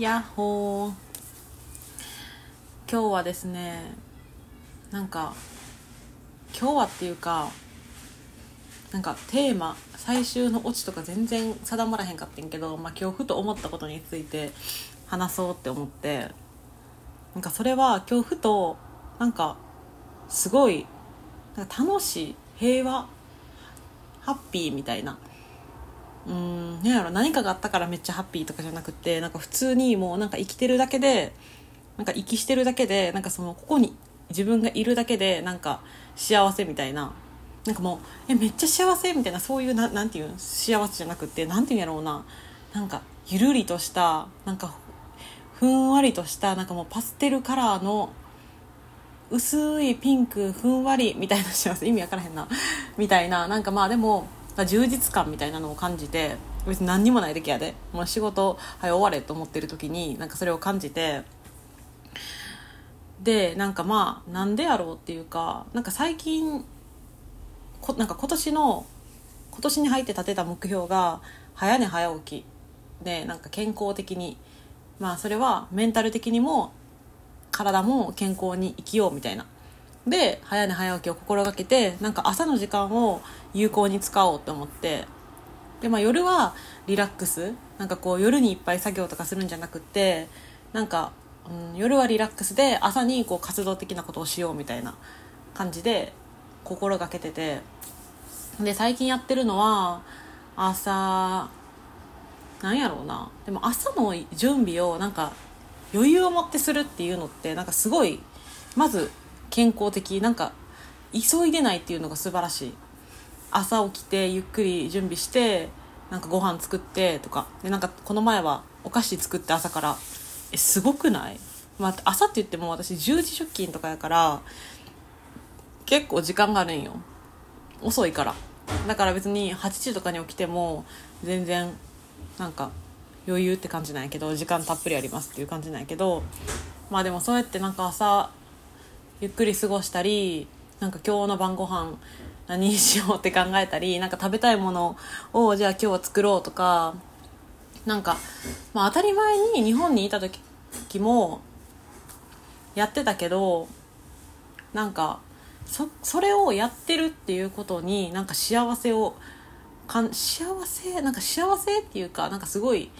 やっほー。今日はですねなんか今日はっていうかなんかテーマ最終のオチとか全然定まらへんかってんけど、まあ、今日ふと思ったことについて話そうって思ってなんかそれは今日ふとなんかすごいなんか楽しい平和ハッピーみたいなうん。何やろ何かがあったからめっちゃハッピーとかじゃなくてなんか普通にもうなんか生きてるだけでなんか息してるだけでなんかそのここに自分がいるだけでなんか幸せみたいな。なんかもうえめっちゃ幸せみたいなそういうななんていう幸せじゃなくてなんていうんやろうな。なんかゆるりとしたなんかふんわりとしたなんかもうパステルカラーの薄いピンクふんわりみたいな幸せ。意味わからへんな。みたいな。なんかまあでも充実感みたいなのを感じて別に何にもない時やで。もう仕事はい終われと思ってる時になんかそれを感じてでなんかまあなんでやろうっていうかなんか最近こなんか今年の今年に入って立てた目標が早寝早起き。でなんか健康的に。まあそれはメンタル的にも体も健康に生きようみたいな。で早寝早起きを心がけてなんか朝の時間を有効に使おうと思って。で、まあ、夜はリラックス。なんかこう夜にいっぱい作業とかするんじゃなくってなんか、うん、夜はリラックスで朝にこう活動的なことをしようみたいな感じで心がけてて。で最近やってるのは朝なんやろうな。でも朝の準備をなんか余裕を持ってするっていうのってなんかすごいまず健康的なんか急いでないっていうのが素晴らしい。朝起きてゆっくり準備してなんかご飯作ってとか。でなんかこの前はお菓子作って朝から。えすごくない、まあ、朝って言っても私10時出勤とかやから結構時間があるんよ。遅いから。だから別に8時とかに起きても全然なんか余裕って感じなんやけど時間たっぷりありますっていう感じなんやけど。まあでもそうやってなんか朝ゆっくり過ごしたりなんか今日の晩ご飯何にしようって考えたりなんか食べたいものをじゃあ今日は作ろうとかなんか、まあ、当たり前に日本にいた時もやってたけどなんかそそれをやってるっていうことになんか幸せをかん幸せなんか幸せっていうかなんかすごい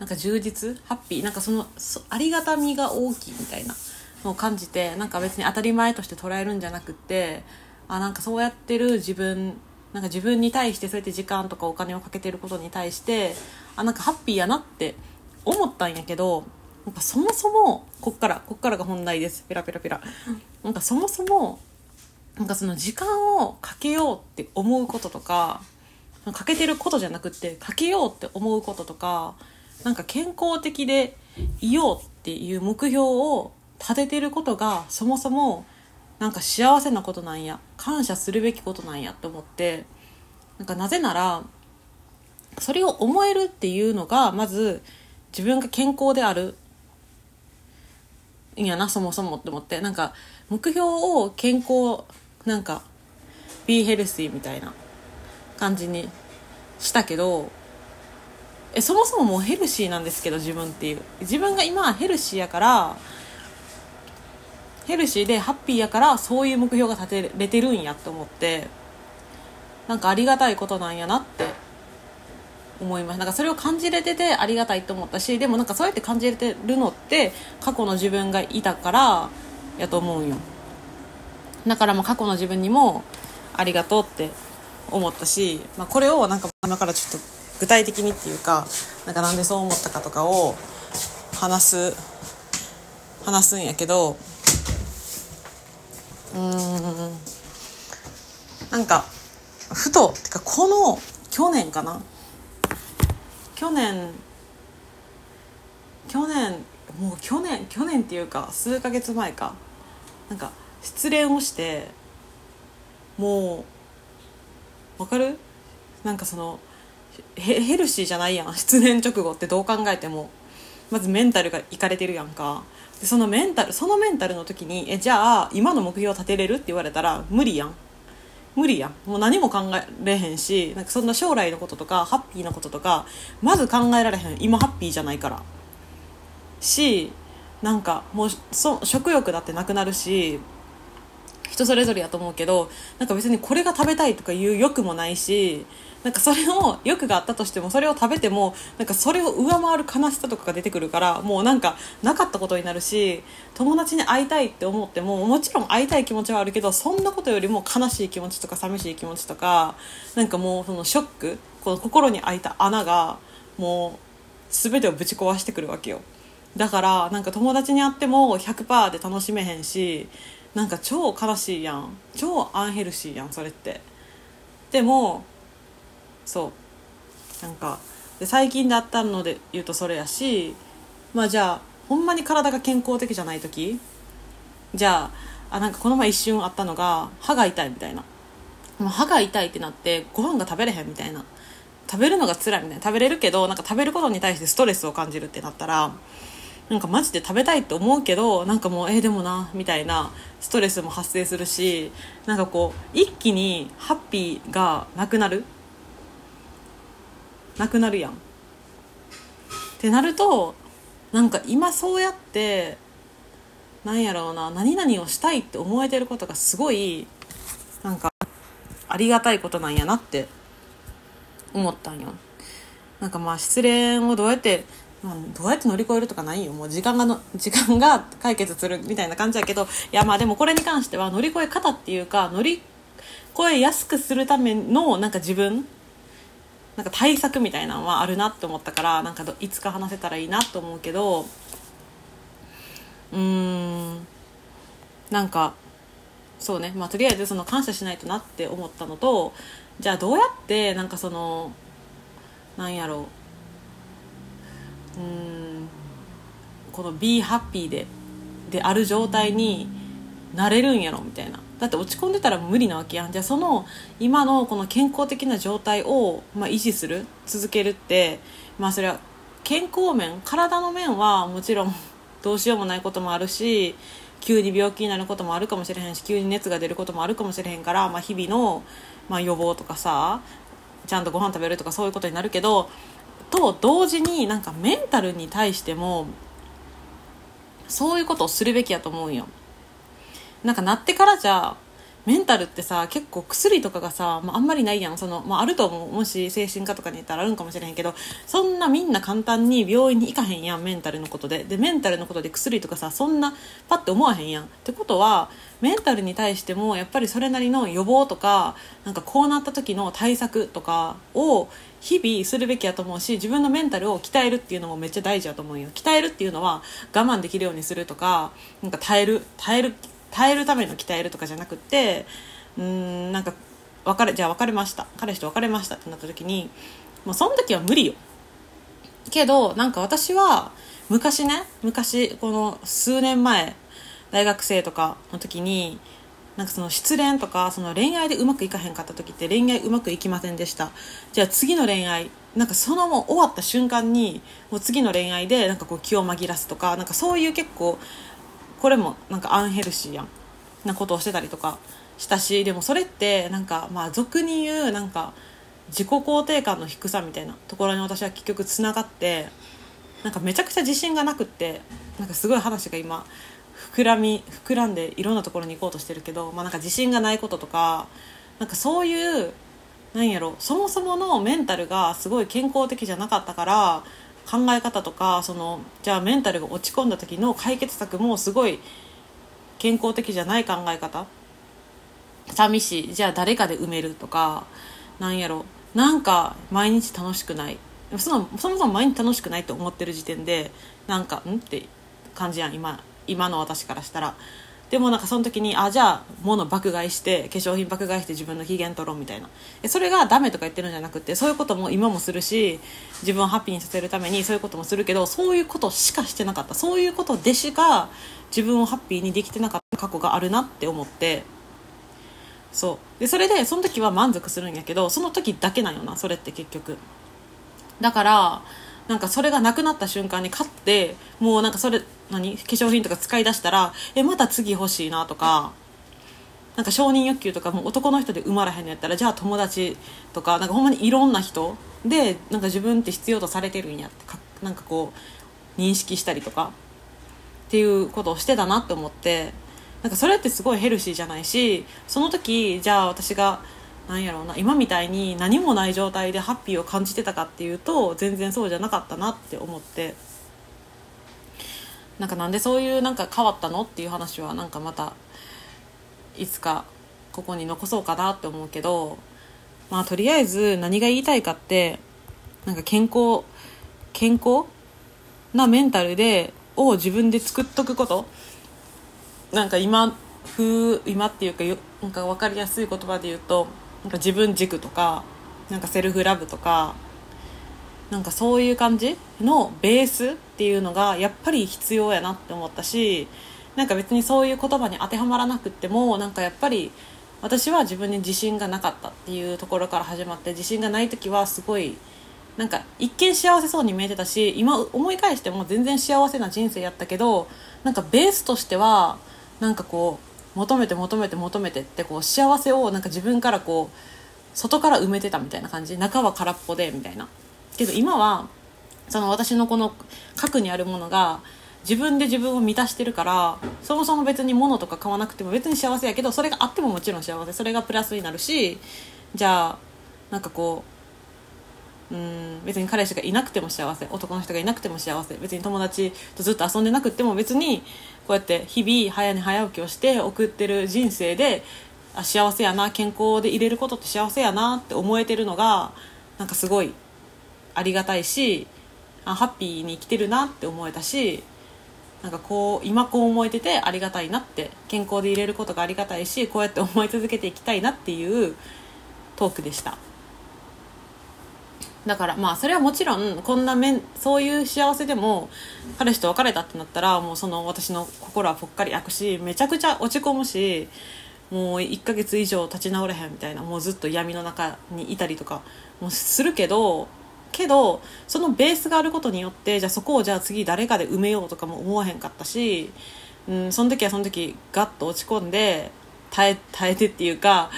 なんか充実ハッピーなんかそのありがたみが大きいみたいな。を感じてなんか別に当たり前として捉えるんじゃなくてあなんかそうやってる自分なんか自分に対してそうやって時間とかお金をかけてることに対してあなんかハッピーやなって思ったんやけどなんかそもそもこっからこっからが本題です。ペラペラペラ。なんかそもそもなんかその時間をかけようって思うこととかかけてることじゃなくってかけようって思うこととかなんか健康的でいようっていう目標を立ててることがそもそもなんか幸せなことなんや感謝するべきことなんやって思ってなんかなぜならそれを思えるっていうのがまず自分が健康である。んやなそもそもって思ってなんか目標を健康なんか be healthy みたいな感じにしたけどえそもそももうヘルシーなんですけど自分っていう。自分が今はヘルシーやからヘルシーでハッピーやからそういう目標が立てれてるんやと思ってなんかありがたいことなんやなって思います。なんかそれを感じれててありがたいと思ったしでもなんかそうやって感じれてるのって過去の自分がいたからやと思うんよ。だからもう過去の自分にもありがとうって思ったし、まあ、これをなんか今からちょっと具体的にっていうかなんかなんでそう思ったかとかを話す話すんやけどうん。なんかふとてかこの去年かな？去年去年もう去年去年っていうか数ヶ月前か。なんか失恋をしてもうわかる？なんかそのヘヘルシーじゃないやん。失恋直後ってどう考えても。まずメンタルがいかれてるやんか。でそのメンタルそのメンタルの時にえじゃあ今の目標を立てれるって言われたら無理やん。無理やん。もう何も考えれへんしなんかそんな将来のこととかハッピーなこととかまず考えられへん。今ハッピーじゃないから。しなんかもうそ食欲だってなくなるし人それぞれやと思うけどなんか別にこれが食べたいとかいう欲もないしなんかそれを欲があったとしてもそれを食べてもなんかそれを上回る悲しさとかが出てくるからもうなんかなかったことになるし友達に会いたいって思ってももちろん会いたい気持ちはあるけどそんなことよりも悲しい気持ちとか寂しい気持ちとかなんかもうそのショックこの心に開いた穴がもう全てをぶち壊してくるわけよ。だからなんか友達に会っても100%で楽しめへんしなんか超悲しいやん。超アンヘルシーやんそれって。でもそう。なんかで最近だったので言うとそれやしまあじゃあほんまに体が健康的じゃない時じゃああなんかこの前一瞬あったのが歯が痛いみたいな。もう歯が痛いってなってご飯が食べれへんみたいな。食べるのが辛いみたいな。食べれるけどなんか食べることに対してストレスを感じるってなったらなんかマジで食べたいって思うけどなんかもうえー、でもなみたいなストレスも発生するしなんかこう一気にハッピーがなくなる？なくなるやん。ってなるとなんか今そうやってなんやろうな何々をしたいって思えてることがすごいなんかありがたいことなんやなって思ったんよ。なんかまあ失恋をどうやってまあ、どうやって乗り越えるとかないよ。もう時間がの 時間が解決するみたいな感じやけどいやまあでもこれに関しては乗り越え方っていうか乗り越えやすくするためのなんか自分なんか対策みたいなのはあるなって思ったからなんかいつか話せたらいいなと思うけどうーんなんかそうね。まあとりあえずその感謝しないとなって思ったのとじゃあどうやってなんかそのなんやろう。うん。この be happy でである状態になれるんやろみたいな。だって落ち込んでたら無理なわけやん。じゃあその今のこの健康的な状態を、まあ、維持する続けるってまあそれは健康面体の面はもちろんどうしようもないこともあるし急に病気になることもあるかもしれへんし急に熱が出ることもあるかもしれへんから、まあ、日々の、まあ、予防とかさちゃんとご飯食べるとかそういうことになるけどと同時になんかメンタルに対してもそういうことをするべきやと思うんよ。なんかなってからじゃメンタルってさ結構薬とかがさ、まあ、あんまりないやん。その、まあ、あると思う。もし精神科とかに行ったらあるんかもしれへんけどそんなみんな簡単に病院に行かへんやんメンタルのことで。でメンタルのことで薬とかさそんなパッて思わへんやん。ってことはメンタルに対してもやっぱりそれなりの予防とかなんかこうなった時の対策とかを日々するべきやと思うし自分のメンタルを鍛えるっていうのもめっちゃ大事やと思うよ。鍛えるっていうのは我慢できるようにするとかなんか耐える耐える耐えるための鍛えるとかじゃなくてうーんなんか別れじゃあ別れました。彼氏と別れましたってなった時にもうその時は無理よ。けどなんか私は昔ね昔この数年前大学生とかの時になんかその失恋とかその恋愛でうまくいかへんかった時って恋愛うまくいきませんでした。じゃあ次の恋愛なんかそのもう終わった瞬間にもう次の恋愛でなんかこう気を紛らすとかなんかそういう結構これもなんかアンヘルシーやんなことをしてたりとかしたしでもそれってなんかまあ俗に言うなんか自己肯定感の低さみたいなところに私は結局つながってなんかめちゃくちゃ自信がなくってなんかすごい話が今膨らみ膨らんでいろんなところに行こうとしてるけど、まあ、なんか自信がないこととかなんかそういうなんやろそもそものメンタルがすごい健康的じゃなかったから考え方とかそのじゃあメンタルが落ち込んだ時の解決策もすごい健康的じゃない考え方。寂しい。じゃあ誰かで埋めるとかなんやろ。なんか毎日楽しくない。そのそもそも毎日楽しくないと思ってる時点でなんかん？って感じやん今今の私からしたら。でもなんかその時にあじゃあ物爆買いして化粧品爆買いして自分の機嫌取ろうみたいな。それがダメとか言ってるんじゃなくてそういうことも今もするし自分をハッピーにさせるためにそういうこともするけどそういうことしかしてなかった。そういうことでしか自分をハッピーにできてなかった。過去があるなって思って。そう。でそれでその時は満足するんやけどその時だけなんよなそれって結局。だからなんかそれがなくなった瞬間に買ってもうなんかそれ何？化粧品とか使い出したらえまた次欲しいなとかなんか承認欲求とかも男の人で生まれへんのやったらじゃあ友達とかなんかほんまにいろんな人でなんか自分って必要とされてるんやってかなんかこう認識したりとかっていうことをしてたなって思ってなんかそれってすごいヘルシーじゃないしその時じゃあ私がなんやろうな今みたいに何もない状態でハッピーを感じてたかっていうと全然そうじゃなかったなって思って。なんかなんでそういうなんか変わったのっていう話はなんかまたいつかここに残そうかなって思うけどまあとりあえず何が言いたいかってなんか健康健康なメンタルでを自分で作っとくこと。なんか今風今っていうかよなんか分かりやすい言葉で言うとなんか自分軸とかなんかセルフラブとかなんかそういう感じのベースっていうのがやっぱり必要やなって思ったしなんか別にそういう言葉に当てはまらなくってもなんかやっぱり私は自分に自信がなかったっていうところから始まって自信がない時はすごいなんか一見幸せそうに見えてたし今思い返しても全然幸せな人生やったけどなんかベースとしてはなんかこう求めて求めて求めてってこう幸せをなんか自分からこう外から埋めてたみたいな感じ。中は空っぽでみたいな。けど今はその私のこの核にあるものが自分で自分を満たしてるからそもそも別に物とか買わなくても別に幸せやけどそれがあってももちろん幸せ。それがプラスになるしじゃあなんかこううん別に彼氏がいなくても幸せ。男の人がいなくても幸せ。別に友達とずっと遊んでなくても別にこうやって日々早寝早起きをして送ってる人生であ幸せやな。健康でいれることって幸せやなって思えてるのがなんかすごいありがたいしあハッピーに生きてるなって思えたしなんかこう今こう思えててありがたいなって健康でいれることがありがたいしこうやって思い続けていきたいなっていうトークでした。だからまあそれはもちろんこんな面そういう幸せでも彼氏と別れたってなったらもうその私の心はぽっかり開くしめちゃくちゃ落ち込むしもう1ヶ月以上立ち直れへんみたいなもうずっと闇の中にいたりとかもするけどけどそのベースがあることによってじゃあそこをじゃあ次誰かで埋めようとかも思わへんかったし、うん、その時はその時ガッと落ち込んで耐え耐えてっていうか、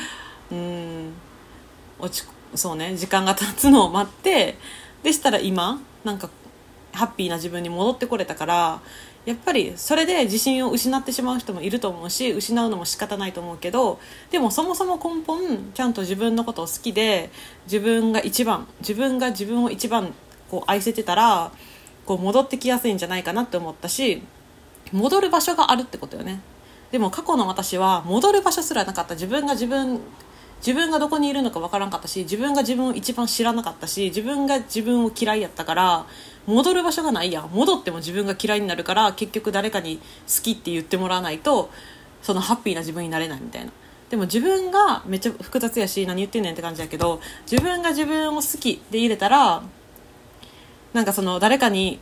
うん、落ちそうね時間が経つのを待ってでしたら今なんかハッピーな自分に戻ってこれたからやっぱりそれで自信を失ってしまう人もいると思うし失うのも仕方ないと思うけどでもそもそも根本ちゃんと自分のことを好きで自分が一番自分が自分を一番こう愛せてたらこう戻ってきやすいんじゃないかなって思ったし戻る場所があるってことよね。でも過去の私は戻る場所すらなかった。自分が自分自分がどこにいるのか分からんかったし自分が自分を一番知らなかったし自分が自分を嫌いやったから戻る場所がないやん戻っても自分が嫌いになるから結局誰かに好きって言ってもらわないとそのハッピーな自分になれないみたいな。でも自分がめっちゃ複雑やし何言ってんねんって感じやけど自分が自分を好きで入れたらなんかその誰かに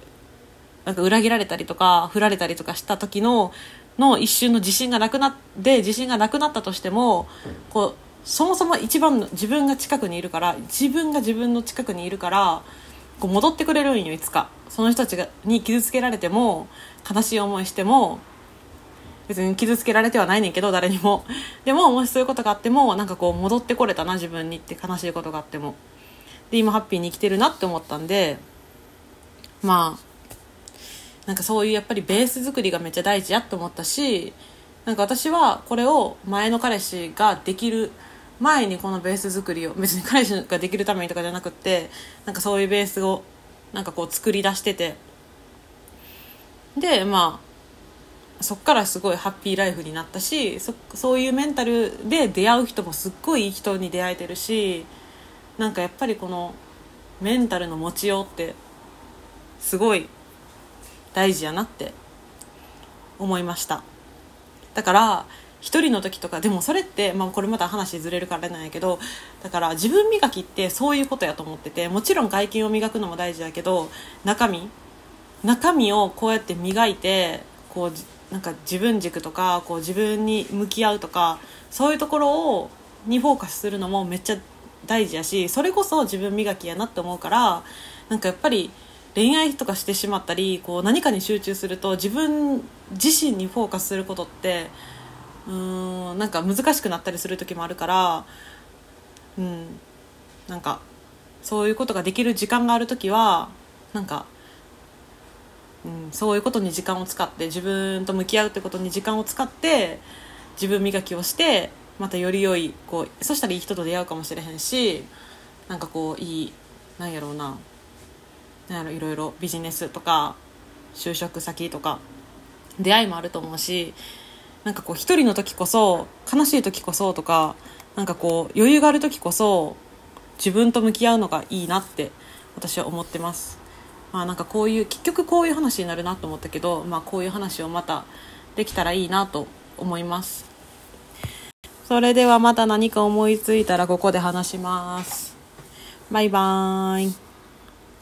なんか裏切られたりとか振られたりとかした時のの一瞬の自信がなくなって自信がなくなったとしてもこうそもそも一番の自分が近くにいるから自分が自分の近くにいるからこう戻ってくれるんよいつか。その人たちがに傷つけられても悲しい思いしても別に傷つけられてはないねんけど誰にも。でももしそういうことがあってもなんかこう戻ってこれたな自分にって悲しいことがあっても。で今ハッピーに生きてるなって思ったんでまあなんかそういうやっぱりベース作りがめっちゃ大事やと思ったしなんか私はこれを前の彼氏ができる前にこのベース作りを別に彼氏ができるためにとかじゃなくってなんかそういうベースをなんかこう作り出してて。でまあそっからすごいハッピーライフになったしそそういうメンタルで出会う人もすっごいいい人に出会えてるしなんかやっぱりこのメンタルの持ちようってすごい大事やなって思いました。だから一人の時とかでもそれって、まあ、これまた話ずれるからなんやけどだから自分磨きってそういうことやと思っててもちろん外見を磨くのも大事だけど中身中身をこうやって磨いてこうなんか自分軸とかこう自分に向き合うとかそういうところをにフォーカスするのもめっちゃ大事やしそれこそ自分磨きやなって思うからなんかやっぱり恋愛とかしてしまったりこう何かに集中すると自分自身にフォーカスすることってうんなんか難しくなったりする時もあるからうんなんかそういうことができる時間がある時はなんかうん、そういうことに時間を使って自分と向き合うってことに時間を使って自分磨きをしてまたより良いこうそしたらいい人と出会うかもしれへんしなんかこういいなんやろうななんやろいろいろビジネスとか就職先とか出会いもあると思うしなんかこう一人の時こそ悲しい時こそとかなんかこう余裕がある時こそ自分と向き合うのがいいなって私は思ってます。まあなんかこういう結局こういう話になるなと思ったけど、まあ、こういう話をまたできたらいいなと思います。それではまた何か思いついたらここで話します。バイバーイ。